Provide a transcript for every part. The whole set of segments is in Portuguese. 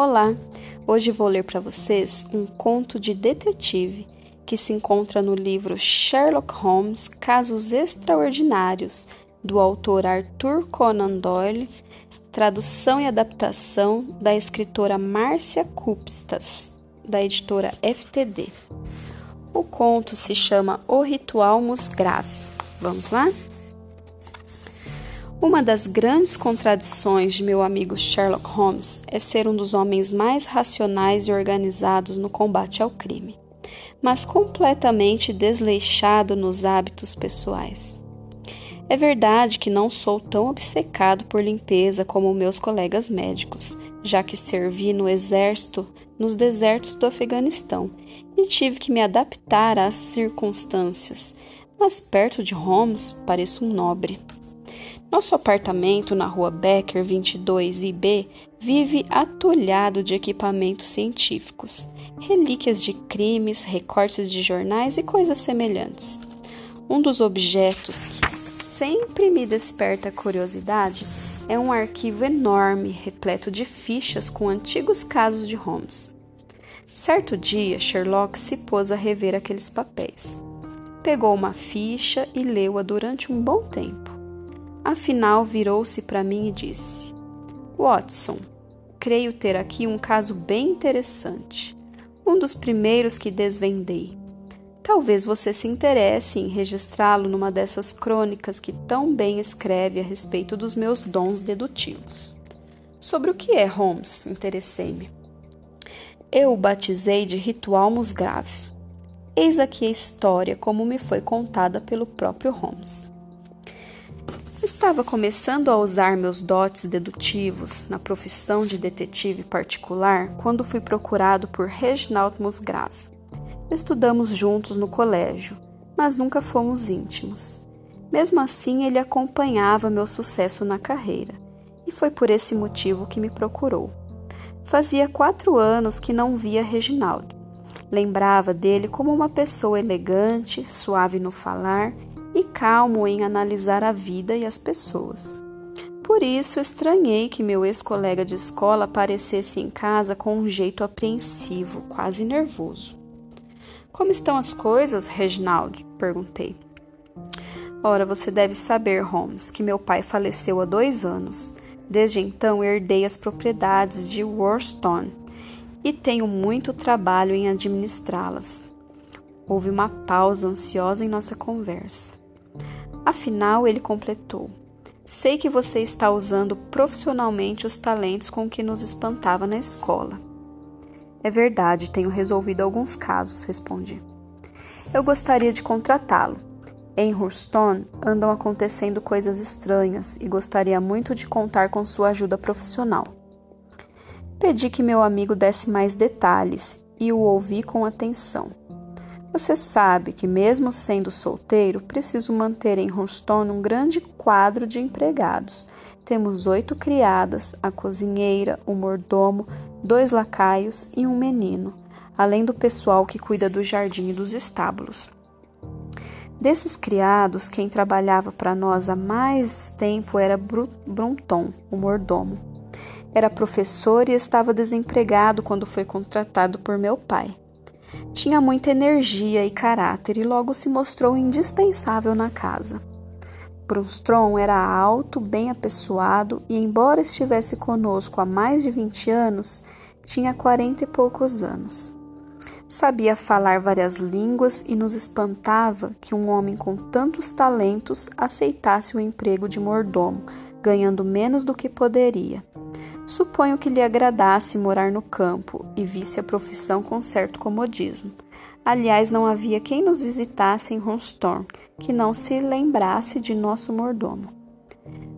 Olá! Hoje vou ler para vocês um conto de detetive que se encontra no livro Sherlock Holmes Casos Extraordinários, do autor Arthur Conan Doyle, tradução e adaptação da escritora Márcia Cupstas, da editora FTD. O conto se chama O Ritual Musgrave. Vamos lá? Uma das grandes contradições de meu amigo Sherlock Holmes é ser um dos homens mais racionais e organizados no combate ao crime, mas completamente desleixado nos hábitos pessoais. É verdade que não sou tão obcecado por limpeza como meus colegas médicos, já que servi no exército nos desertos do Afeganistão e tive que me adaptar às circunstâncias, mas perto de Holmes pareço um nobre. Nosso apartamento na rua Becker 22 IB vive atulhado de equipamentos científicos, relíquias de crimes, recortes de jornais e coisas semelhantes. Um dos objetos que sempre me desperta curiosidade é um arquivo enorme repleto de fichas com antigos casos de Holmes. Certo dia, Sherlock se pôs a rever aqueles papéis. Pegou uma ficha e leu-a durante um bom tempo. Afinal, virou-se para mim e disse: Watson, creio ter aqui um caso bem interessante, um dos primeiros que desvendei. Talvez você se interesse em registrá-lo numa dessas crônicas que tão bem escreve a respeito dos meus dons dedutivos. Sobre o que é Holmes? Interessei-me. Eu o batizei de Ritual Musgrave. Eis aqui a história como me foi contada pelo próprio Holmes. Estava começando a usar meus dotes dedutivos na profissão de detetive particular quando fui procurado por Reginald Musgrave. Estudamos juntos no colégio, mas nunca fomos íntimos. Mesmo assim, ele acompanhava meu sucesso na carreira, e foi por esse motivo que me procurou. Fazia quatro anos que não via Reginaldo. Lembrava dele como uma pessoa elegante, suave no falar e calmo em analisar a vida e as pessoas. Por isso estranhei que meu ex-colega de escola aparecesse em casa com um jeito apreensivo, quase nervoso. Como estão as coisas, Reginald? perguntei. Ora, você deve saber, Holmes, que meu pai faleceu há dois anos. Desde então herdei as propriedades de Worston e tenho muito trabalho em administrá-las. Houve uma pausa ansiosa em nossa conversa. Afinal, ele completou: Sei que você está usando profissionalmente os talentos com que nos espantava na escola. É verdade, tenho resolvido alguns casos, respondi. Eu gostaria de contratá-lo. Em Hurston andam acontecendo coisas estranhas e gostaria muito de contar com sua ajuda profissional. Pedi que meu amigo desse mais detalhes e o ouvi com atenção. Você sabe que, mesmo sendo solteiro, preciso manter em Houston um grande quadro de empregados. Temos oito criadas, a cozinheira, o mordomo, dois lacaios e um menino, além do pessoal que cuida do jardim e dos estábulos. Desses criados, quem trabalhava para nós há mais tempo era Brunton, o mordomo. Era professor e estava desempregado quando foi contratado por meu pai. Tinha muita energia e caráter e logo se mostrou indispensável na casa. Brunstrom era alto, bem apessoado e, embora estivesse conosco há mais de vinte anos, tinha quarenta e poucos anos. Sabia falar várias línguas e nos espantava que um homem com tantos talentos aceitasse o emprego de mordomo, ganhando menos do que poderia. Suponho que lhe agradasse morar no campo e visse a profissão com certo comodismo. Aliás, não havia quem nos visitasse em Ronstorm que não se lembrasse de nosso mordomo.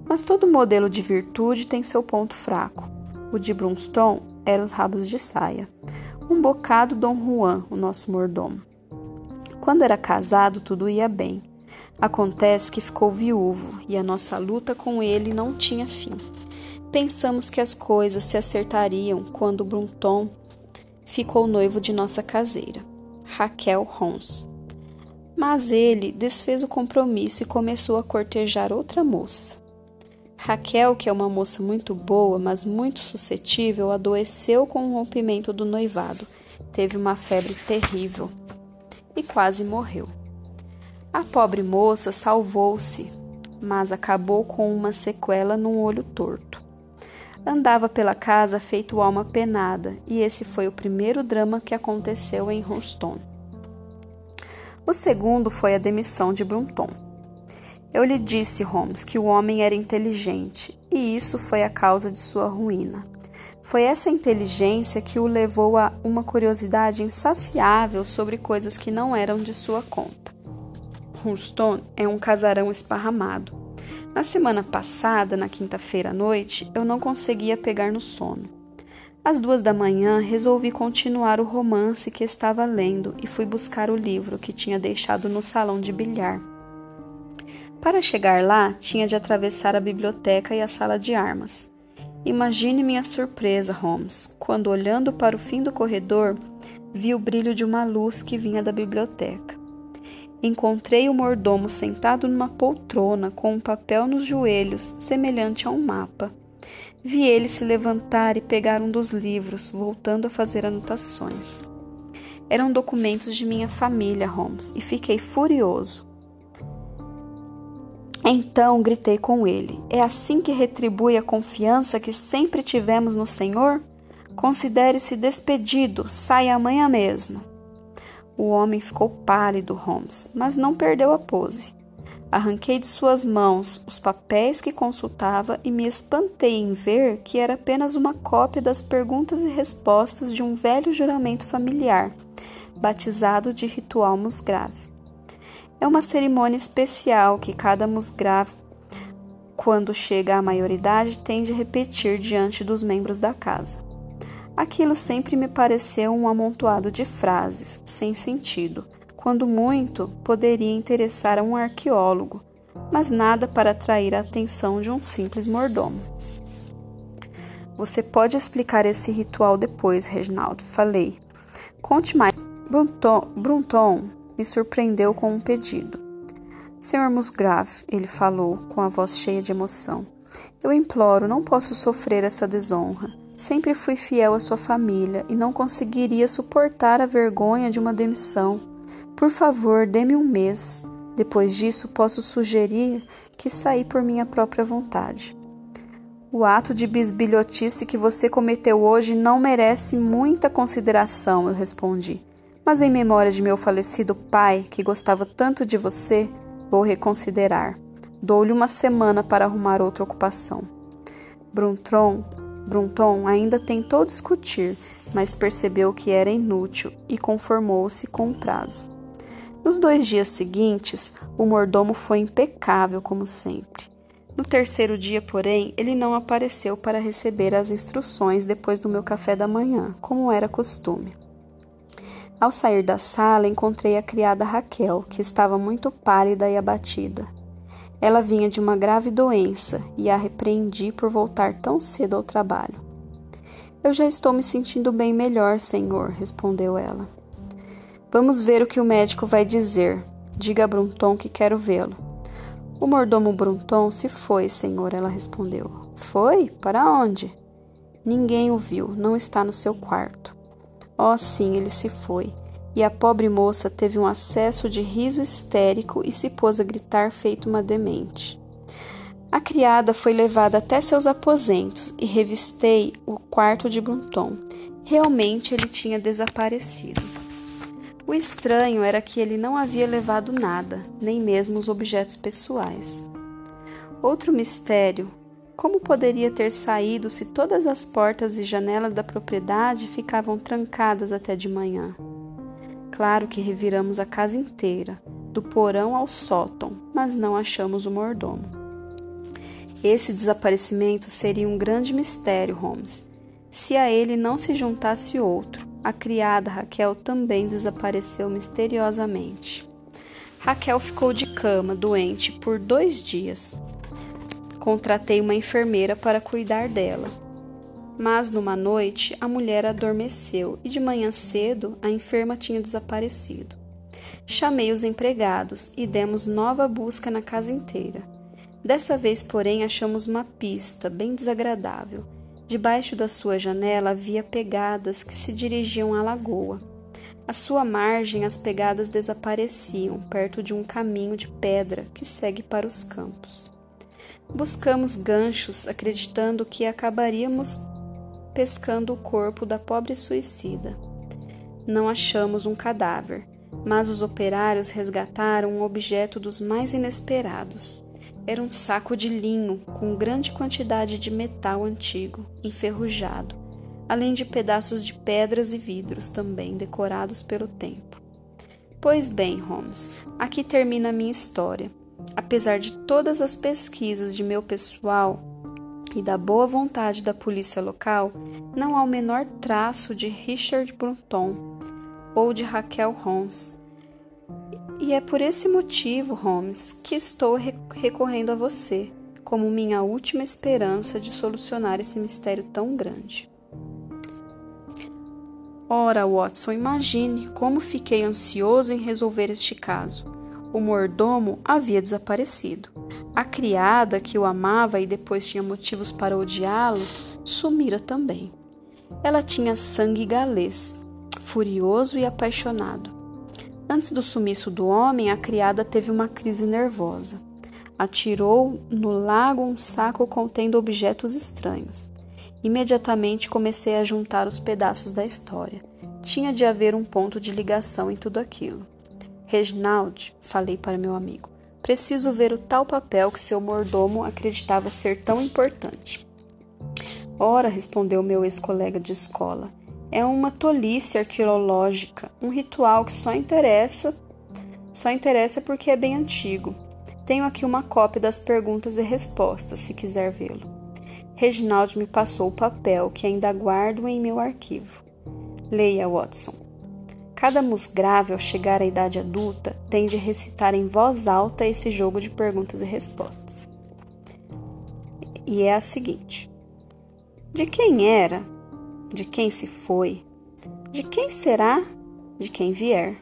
Mas todo modelo de virtude tem seu ponto fraco. O de Brunston era os rabos de saia. Um bocado Dom Juan, o nosso mordomo. Quando era casado, tudo ia bem. Acontece que ficou viúvo e a nossa luta com ele não tinha fim. Pensamos que as coisas se acertariam quando Brunton ficou noivo de nossa caseira, Raquel Rons. Mas ele desfez o compromisso e começou a cortejar outra moça. Raquel, que é uma moça muito boa, mas muito suscetível, adoeceu com o rompimento do noivado. Teve uma febre terrível e quase morreu. A pobre moça salvou-se, mas acabou com uma sequela num olho torto. Andava pela casa feito alma penada, e esse foi o primeiro drama que aconteceu em Houston. O segundo foi a demissão de Brunton. Eu lhe disse, Holmes, que o homem era inteligente, e isso foi a causa de sua ruína. Foi essa inteligência que o levou a uma curiosidade insaciável sobre coisas que não eram de sua conta. Houston é um casarão esparramado. Na semana passada, na quinta-feira à noite, eu não conseguia pegar no sono. Às duas da manhã, resolvi continuar o romance que estava lendo e fui buscar o livro que tinha deixado no salão de bilhar. Para chegar lá, tinha de atravessar a biblioteca e a sala de armas. Imagine minha surpresa, Holmes, quando, olhando para o fim do corredor, vi o brilho de uma luz que vinha da biblioteca. Encontrei o mordomo sentado numa poltrona com um papel nos joelhos, semelhante a um mapa. Vi ele se levantar e pegar um dos livros, voltando a fazer anotações. Eram documentos de minha família, Holmes, e fiquei furioso. Então gritei com ele: É assim que retribui a confiança que sempre tivemos no Senhor? Considere-se despedido, saia amanhã mesmo. O homem ficou pálido, Holmes, mas não perdeu a pose. Arranquei de suas mãos os papéis que consultava e me espantei em ver que era apenas uma cópia das perguntas e respostas de um velho juramento familiar, batizado de ritual musgrave. É uma cerimônia especial que cada musgrave, quando chega à maioridade, tem de repetir diante dos membros da casa. Aquilo sempre me pareceu um amontoado de frases, sem sentido, quando muito poderia interessar a um arqueólogo, mas nada para atrair a atenção de um simples mordomo. Você pode explicar esse ritual depois, Reginaldo, falei. Conte mais. Brunton, Brunton me surpreendeu com um pedido. Senhor Musgrave, ele falou, com a voz cheia de emoção, eu imploro, não posso sofrer essa desonra. Sempre fui fiel à sua família e não conseguiria suportar a vergonha de uma demissão. Por favor, dê-me um mês. Depois disso, posso sugerir que saí por minha própria vontade. O ato de bisbilhotice que você cometeu hoje não merece muita consideração, eu respondi. Mas em memória de meu falecido pai, que gostava tanto de você, vou reconsiderar. Dou-lhe uma semana para arrumar outra ocupação. Bruntron, Brunton ainda tentou discutir, mas percebeu que era inútil e conformou-se com o prazo. Nos dois dias seguintes, o mordomo foi impecável como sempre. No terceiro dia, porém, ele não apareceu para receber as instruções depois do meu café da manhã, como era costume. Ao sair da sala, encontrei a criada Raquel, que estava muito pálida e abatida. Ela vinha de uma grave doença e a repreendi por voltar tão cedo ao trabalho. Eu já estou me sentindo bem melhor, senhor, respondeu ela. Vamos ver o que o médico vai dizer. Diga a Brunton que quero vê-lo. O mordomo Brunton se foi, senhor, ela respondeu. Foi? Para onde? Ninguém o viu, não está no seu quarto. Oh, sim, ele se foi. E a pobre moça teve um acesso de riso histérico e se pôs a gritar feito uma demente. A criada foi levada até seus aposentos e revistei o quarto de Brunton. Realmente ele tinha desaparecido. O estranho era que ele não havia levado nada, nem mesmo os objetos pessoais. Outro mistério como poderia ter saído se todas as portas e janelas da propriedade ficavam trancadas até de manhã? Claro que reviramos a casa inteira, do porão ao sótão, mas não achamos o mordomo. Esse desaparecimento seria um grande mistério, Holmes. Se a ele não se juntasse outro, a criada Raquel também desapareceu misteriosamente. Raquel ficou de cama, doente, por dois dias. Contratei uma enfermeira para cuidar dela. Mas numa noite a mulher adormeceu e de manhã cedo a enferma tinha desaparecido. Chamei os empregados e demos nova busca na casa inteira. Dessa vez, porém, achamos uma pista bem desagradável. Debaixo da sua janela havia pegadas que se dirigiam à lagoa. À sua margem, as pegadas desapareciam perto de um caminho de pedra que segue para os campos. Buscamos ganchos, acreditando que acabaríamos pescando o corpo da pobre suicida. Não achamos um cadáver, mas os operários resgataram um objeto dos mais inesperados. Era um saco de linho com grande quantidade de metal antigo, enferrujado, além de pedaços de pedras e vidros também decorados pelo tempo. Pois bem, Holmes, aqui termina a minha história. Apesar de todas as pesquisas de meu pessoal e da boa vontade da polícia local, não há o menor traço de Richard Brunton ou de Raquel Holmes. E é por esse motivo, Holmes, que estou recorrendo a você como minha última esperança de solucionar esse mistério tão grande. Ora, Watson, imagine como fiquei ansioso em resolver este caso. O mordomo havia desaparecido. A criada, que o amava e depois tinha motivos para odiá-lo, sumira também. Ela tinha sangue galês, furioso e apaixonado. Antes do sumiço do homem, a criada teve uma crise nervosa. Atirou no lago um saco contendo objetos estranhos. Imediatamente comecei a juntar os pedaços da história. Tinha de haver um ponto de ligação em tudo aquilo. Reginald, falei para meu amigo, preciso ver o tal papel que seu mordomo acreditava ser tão importante. Ora, respondeu meu ex-colega de escola, é uma tolice arqueológica, um ritual que só interessa, só interessa porque é bem antigo. Tenho aqui uma cópia das perguntas e respostas, se quiser vê-lo. Reginald me passou o papel que ainda guardo em meu arquivo. Leia, Watson. Cada musgrave, ao chegar à idade adulta, tem de recitar em voz alta esse jogo de perguntas e respostas. E é a seguinte: De quem era de quem se foi, de quem será, de quem vier.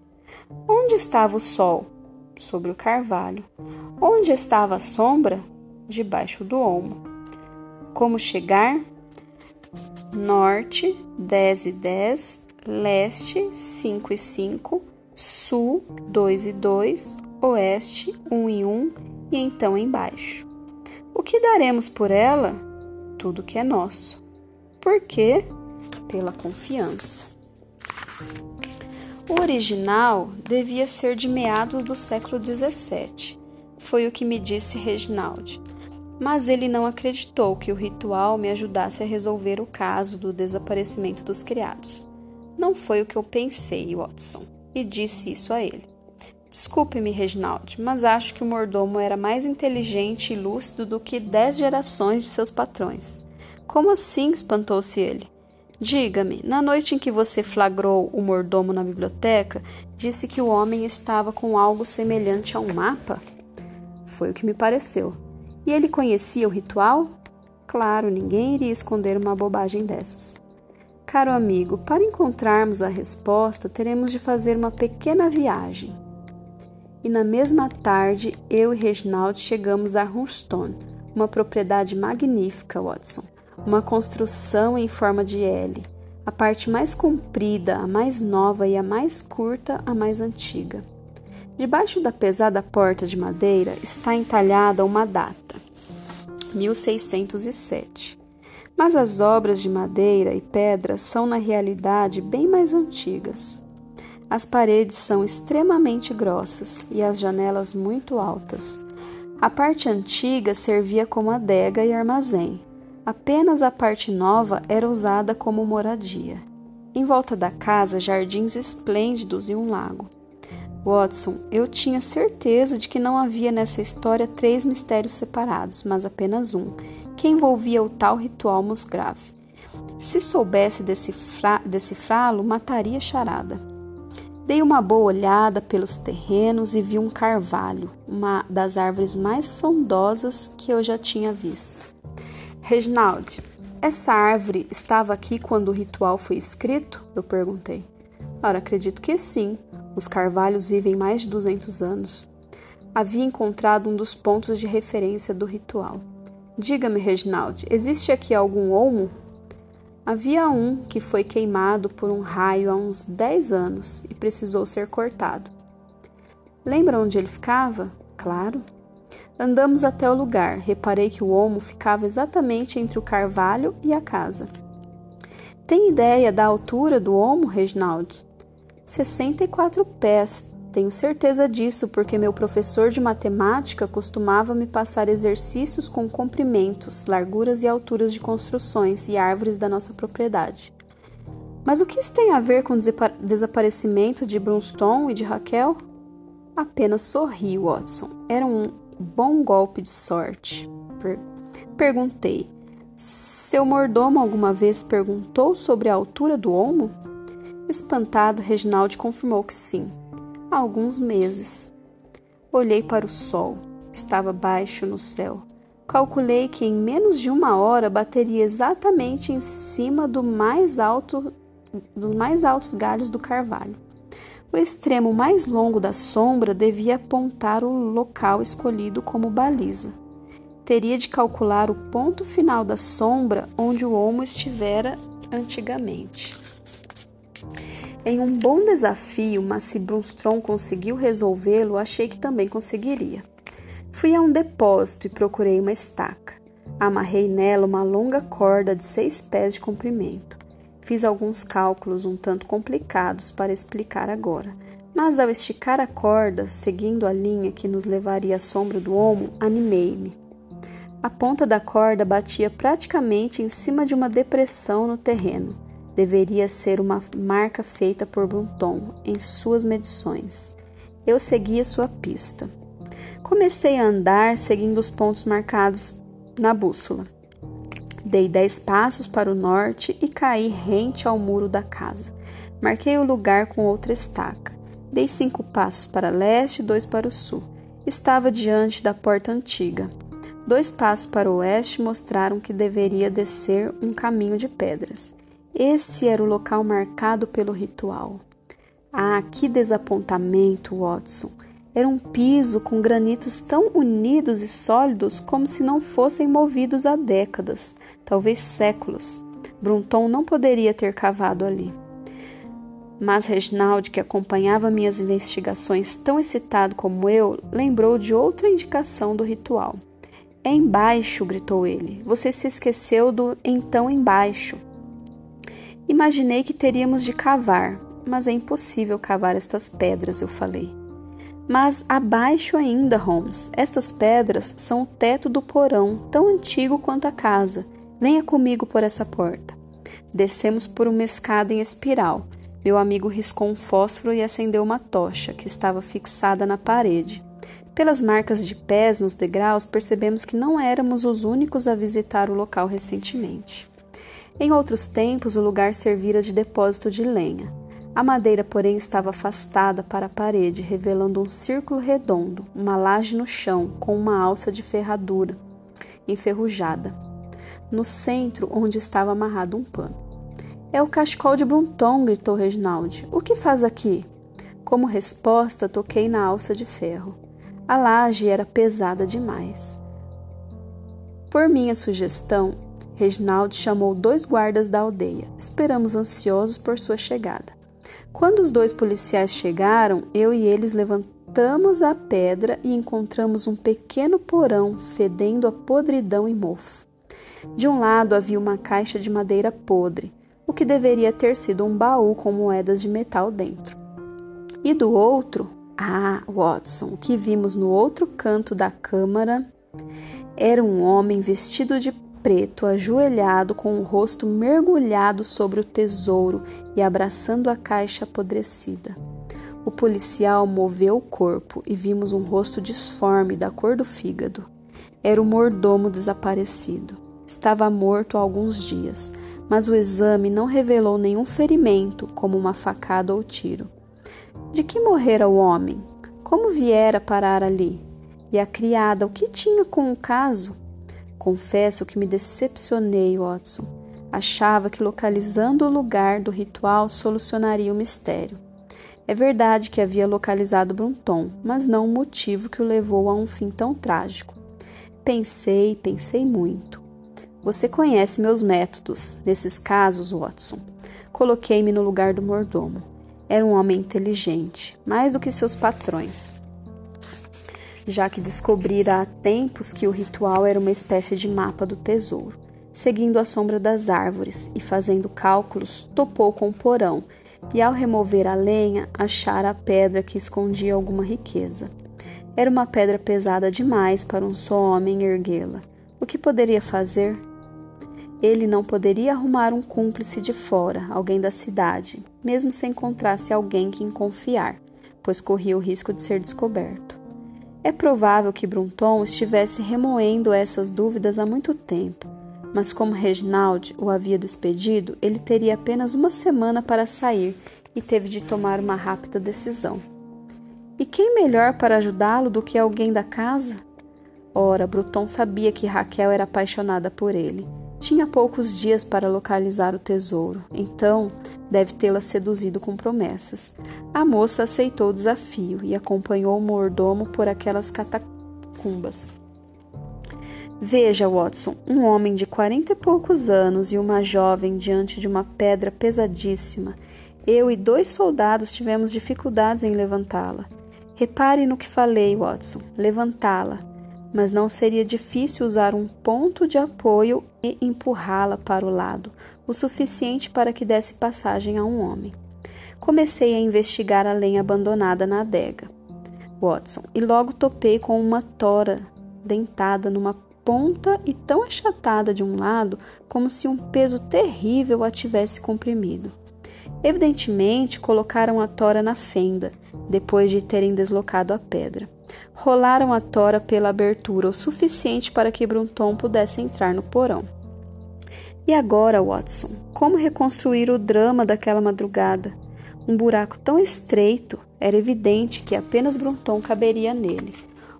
Onde estava o sol? Sobre o carvalho. Onde estava a sombra? Debaixo do olmo. Como chegar? Norte, 10 e 10, leste, 5 e 5, sul, 2 e 2, oeste, 1 e 1 e então embaixo. O que daremos por ela? Tudo que é nosso. Por quê? pela confiança. O original devia ser de meados do século XVII, foi o que me disse Reginald. Mas ele não acreditou que o ritual me ajudasse a resolver o caso do desaparecimento dos criados. Não foi o que eu pensei, Watson, e disse isso a ele. Desculpe-me, Reginald, mas acho que o mordomo era mais inteligente e lúcido do que dez gerações de seus patrões. Como assim? espantou-se ele. Diga-me, na noite em que você flagrou o mordomo na biblioteca, disse que o homem estava com algo semelhante a um mapa? Foi o que me pareceu. E ele conhecia o ritual? Claro, ninguém iria esconder uma bobagem dessas. Caro amigo, para encontrarmos a resposta, teremos de fazer uma pequena viagem. E na mesma tarde, eu e Reginald chegamos a Hurston, uma propriedade magnífica, Watson uma construção em forma de L, a parte mais comprida, a mais nova e a mais curta, a mais antiga. Debaixo da pesada porta de madeira está entalhada uma data, 1607. Mas as obras de madeira e pedra são, na realidade, bem mais antigas. As paredes são extremamente grossas e as janelas muito altas. A parte antiga servia como adega e armazém, Apenas a parte nova era usada como moradia. Em volta da casa, jardins esplêndidos e um lago. Watson, eu tinha certeza de que não havia nessa história três mistérios separados, mas apenas um, que envolvia o tal ritual musgrave. Se soubesse decifrá-lo, mataria charada. Dei uma boa olhada pelos terrenos e vi um carvalho, uma das árvores mais frondosas que eu já tinha visto. Reginald, essa árvore estava aqui quando o ritual foi escrito? Eu perguntei. Ora, acredito que sim. Os carvalhos vivem mais de 200 anos. havia encontrado um dos pontos de referência do ritual. Diga-me, Reginald, existe aqui algum olmo? Havia um que foi queimado por um raio há uns dez anos e precisou ser cortado. Lembra onde ele ficava? Claro. Andamos até o lugar. Reparei que o olmo ficava exatamente entre o carvalho e a casa. Tem ideia da altura do olmo, Reginald? 64 pés. Tenho certeza disso porque meu professor de matemática costumava me passar exercícios com comprimentos, larguras e alturas de construções e árvores da nossa propriedade. Mas o que isso tem a ver com o desaparecimento de Brunstone e de Raquel? Apenas sorri, Watson. Era um bom golpe de sorte. Per perguntei. Seu mordomo alguma vez perguntou sobre a altura do olmo? Espantado, Reginald confirmou que sim alguns meses. Olhei para o sol, estava baixo no céu. Calculei que em menos de uma hora bateria exatamente em cima do mais alto dos mais altos galhos do carvalho. O extremo mais longo da sombra devia apontar o local escolhido como baliza. Teria de calcular o ponto final da sombra onde o olmo estivera antigamente. Em um bom desafio, mas se Brunstrom conseguiu resolvê-lo, achei que também conseguiria. Fui a um depósito e procurei uma estaca. Amarrei nela uma longa corda de seis pés de comprimento. Fiz alguns cálculos um tanto complicados para explicar agora, mas ao esticar a corda, seguindo a linha que nos levaria à sombra do olmo, animei-me. A ponta da corda batia praticamente em cima de uma depressão no terreno deveria ser uma marca feita por Brunton em suas medições. Eu segui a sua pista. Comecei a andar seguindo os pontos marcados na bússola. Dei dez passos para o norte e caí rente ao muro da casa. Marquei o lugar com outra estaca. Dei cinco passos para leste e dois para o sul. Estava diante da porta antiga. Dois passos para o oeste mostraram que deveria descer um caminho de pedras. Esse era o local marcado pelo ritual. Ah, que desapontamento, Watson! Era um piso com granitos tão unidos e sólidos como se não fossem movidos há décadas, talvez séculos. Brunton não poderia ter cavado ali. Mas Reginald, que acompanhava minhas investigações tão excitado como eu, lembrou de outra indicação do ritual. É embaixo, gritou ele. Você se esqueceu do então embaixo. Imaginei que teríamos de cavar, mas é impossível cavar estas pedras, eu falei. Mas abaixo ainda, Holmes, estas pedras são o teto do porão, tão antigo quanto a casa. Venha comigo por essa porta. Descemos por uma escada em espiral. Meu amigo riscou um fósforo e acendeu uma tocha que estava fixada na parede. Pelas marcas de pés nos degraus, percebemos que não éramos os únicos a visitar o local recentemente. Em outros tempos, o lugar servira de depósito de lenha. A madeira, porém, estava afastada para a parede, revelando um círculo redondo, uma laje no chão, com uma alça de ferradura enferrujada. No centro, onde estava amarrado um pano. É o cachecol de Brunton, gritou Reginald. O que faz aqui? Como resposta, toquei na alça de ferro. A laje era pesada demais. Por minha sugestão, Reginald chamou dois guardas da aldeia. Esperamos ansiosos por sua chegada. Quando os dois policiais chegaram, eu e eles levantamos a pedra e encontramos um pequeno porão fedendo a podridão e mofo. De um lado havia uma caixa de madeira podre, o que deveria ter sido um baú com moedas de metal dentro. E do outro, ah, Watson, o que vimos no outro canto da câmara era um homem vestido de preto, ajoelhado, com o rosto mergulhado sobre o tesouro e abraçando a caixa apodrecida. O policial moveu o corpo e vimos um rosto disforme da cor do fígado. Era o mordomo desaparecido. Estava morto há alguns dias, mas o exame não revelou nenhum ferimento, como uma facada ou tiro. De que morrera o homem? Como viera parar ali? E a criada, o que tinha com o caso? Confesso que me decepcionei, Watson. Achava que localizando o lugar do ritual solucionaria o mistério. É verdade que havia localizado Brunton, mas não o motivo que o levou a um fim tão trágico. Pensei, pensei muito. Você conhece meus métodos nesses casos, Watson. Coloquei-me no lugar do mordomo. Era um homem inteligente, mais do que seus patrões, já que descobrira há tempos que o ritual era uma espécie de mapa do tesouro. Seguindo a sombra das árvores e fazendo cálculos, topou com o porão e, ao remover a lenha, achara a pedra que escondia alguma riqueza. Era uma pedra pesada demais para um só homem erguê-la. O que poderia fazer? Ele não poderia arrumar um cúmplice de fora, alguém da cidade, mesmo se encontrasse alguém que confiar, pois corria o risco de ser descoberto. É provável que Brunton estivesse remoendo essas dúvidas há muito tempo, mas como Reginald o havia despedido, ele teria apenas uma semana para sair e teve de tomar uma rápida decisão. E quem melhor para ajudá-lo do que alguém da casa? Ora, Bruton sabia que Raquel era apaixonada por ele. Tinha poucos dias para localizar o tesouro, então deve tê-la seduzido com promessas. A moça aceitou o desafio e acompanhou o mordomo por aquelas catacumbas. Veja, Watson, um homem de quarenta e poucos anos e uma jovem diante de uma pedra pesadíssima. Eu e dois soldados tivemos dificuldades em levantá-la. Repare no que falei, Watson, levantá-la. Mas não seria difícil usar um ponto de apoio e empurrá-la para o lado, o suficiente para que desse passagem a um homem. Comecei a investigar a lenha abandonada na adega, Watson, e logo topei com uma tora dentada numa ponta e tão achatada de um lado como se um peso terrível a tivesse comprimido. Evidentemente, colocaram a tora na fenda, depois de terem deslocado a pedra. Rolaram a tora pela abertura o suficiente para que Brunton pudesse entrar no porão. E agora, Watson, como reconstruir o drama daquela madrugada? Um buraco tão estreito, era evidente que apenas Brunton caberia nele.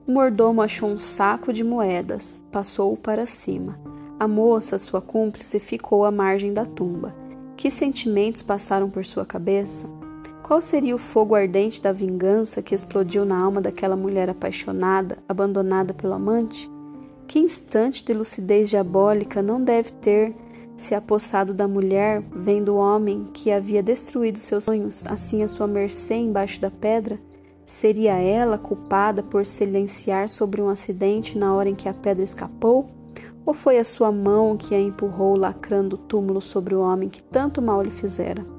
O mordomo achou um saco de moedas, passou-o para cima. A moça, sua cúmplice, ficou à margem da tumba. Que sentimentos passaram por sua cabeça? Qual seria o fogo ardente da vingança que explodiu na alma daquela mulher apaixonada, abandonada pelo amante? Que instante de lucidez diabólica não deve ter se apossado da mulher, vendo o homem que havia destruído seus sonhos, assim à sua mercê embaixo da pedra? Seria ela culpada por silenciar sobre um acidente na hora em que a pedra escapou? Ou foi a sua mão que a empurrou lacrando o túmulo sobre o homem que tanto mal lhe fizera?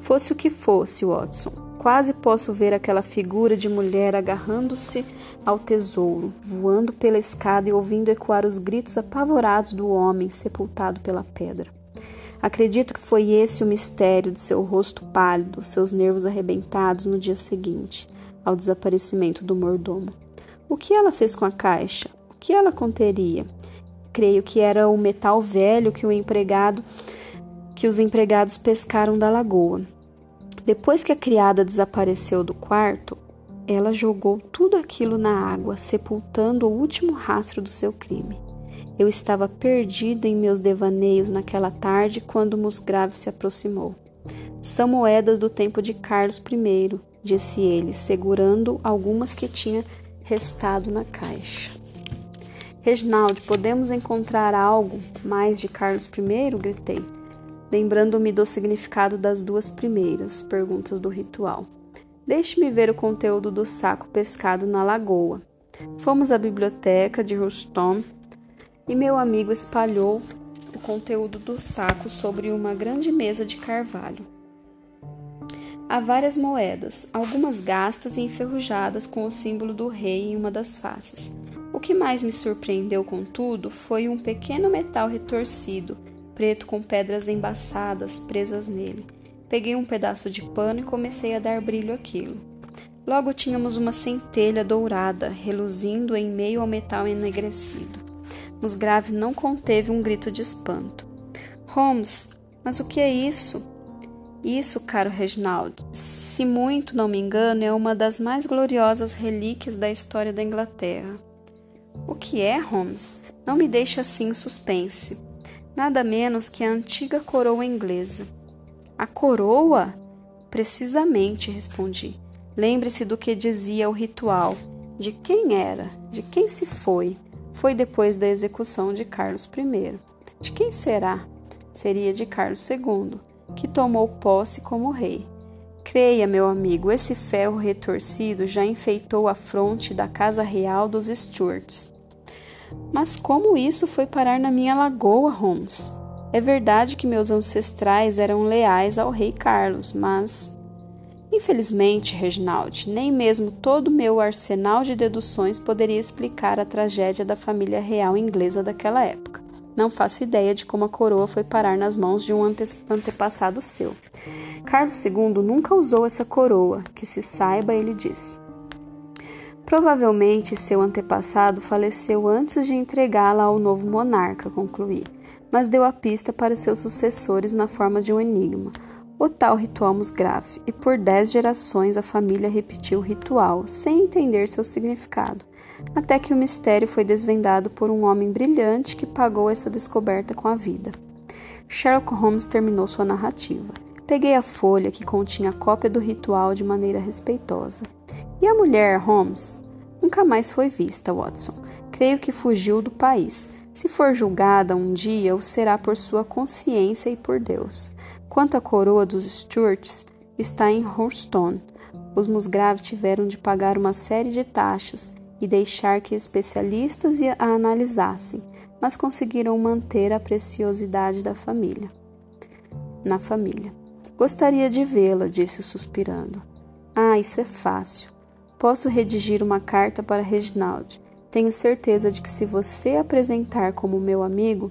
Fosse o que fosse, Watson, quase posso ver aquela figura de mulher agarrando-se ao tesouro, voando pela escada e ouvindo ecoar os gritos apavorados do homem sepultado pela pedra. Acredito que foi esse o mistério de seu rosto pálido, seus nervos arrebentados no dia seguinte ao desaparecimento do mordomo. O que ela fez com a caixa? O que ela conteria? Creio que era o metal velho que o empregado que os empregados pescaram da lagoa. Depois que a criada desapareceu do quarto, ela jogou tudo aquilo na água, sepultando o último rastro do seu crime. Eu estava perdido em meus devaneios naquela tarde quando Musgrave se aproximou. São moedas do tempo de Carlos I, disse ele, segurando algumas que tinha restado na caixa. Reginaldo, podemos encontrar algo mais de Carlos I? gritei, lembrando-me do significado das duas primeiras perguntas do ritual. Deixe-me ver o conteúdo do saco pescado na lagoa. Fomos à biblioteca de Ruston e meu amigo espalhou o conteúdo do saco sobre uma grande mesa de carvalho. Há várias moedas, algumas gastas e enferrujadas com o símbolo do rei em uma das faces. O que mais me surpreendeu, contudo, foi um pequeno metal retorcido, preto com pedras embaçadas presas nele. Peguei um pedaço de pano e comecei a dar brilho àquilo. Logo tínhamos uma centelha dourada, reluzindo em meio ao metal enegrecido. Musgrave não conteve um grito de espanto. Holmes, mas o que é isso? Isso, caro Reginald, se muito não me engano, é uma das mais gloriosas relíquias da história da Inglaterra. O que é, Holmes? Não me deixe assim em suspense. Nada menos que a antiga coroa inglesa. A coroa? Precisamente, respondi. Lembre-se do que dizia o ritual. De quem era? De quem se foi? Foi depois da execução de Carlos I. De quem será? Seria de Carlos II, que tomou posse como rei. Creia, meu amigo, esse ferro retorcido já enfeitou a fronte da casa real dos Stuarts. Mas como isso foi parar na minha lagoa, Holmes? É verdade que meus ancestrais eram leais ao rei Carlos, mas. Infelizmente, Reginald, nem mesmo todo meu arsenal de deduções poderia explicar a tragédia da família real inglesa daquela época. Não faço ideia de como a coroa foi parar nas mãos de um ante antepassado seu. Carlos II nunca usou essa coroa, que se saiba, ele disse. Provavelmente seu antepassado faleceu antes de entregá-la ao novo monarca, concluí, mas deu a pista para seus sucessores na forma de um enigma, o tal ritual musgrave, e por dez gerações a família repetiu o ritual, sem entender seu significado, até que o mistério foi desvendado por um homem brilhante que pagou essa descoberta com a vida. Sherlock Holmes terminou sua narrativa. Peguei a folha que continha a cópia do ritual de maneira respeitosa. E a mulher, Holmes? Nunca mais foi vista, Watson. Creio que fugiu do país. Se for julgada um dia, o será por sua consciência e por Deus. Quanto à coroa dos Stuarts, está em Horston. Os Musgrave tiveram de pagar uma série de taxas e deixar que especialistas a analisassem, mas conseguiram manter a preciosidade da família. Na família. Gostaria de vê-la, disse suspirando. Ah, isso é fácil. Posso redigir uma carta para Reginald. Tenho certeza de que se você apresentar como meu amigo,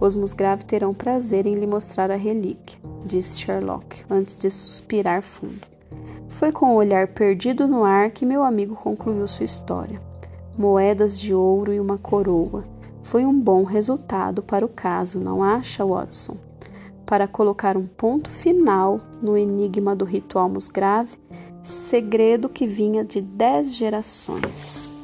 os Musgrave terão prazer em lhe mostrar a relíquia, disse Sherlock, antes de suspirar fundo. Foi com o olhar perdido no ar que meu amigo concluiu sua história. Moedas de ouro e uma coroa. Foi um bom resultado para o caso, não acha, Watson? Para colocar um ponto final no enigma do ritual Musgrave, segredo que vinha de dez gerações.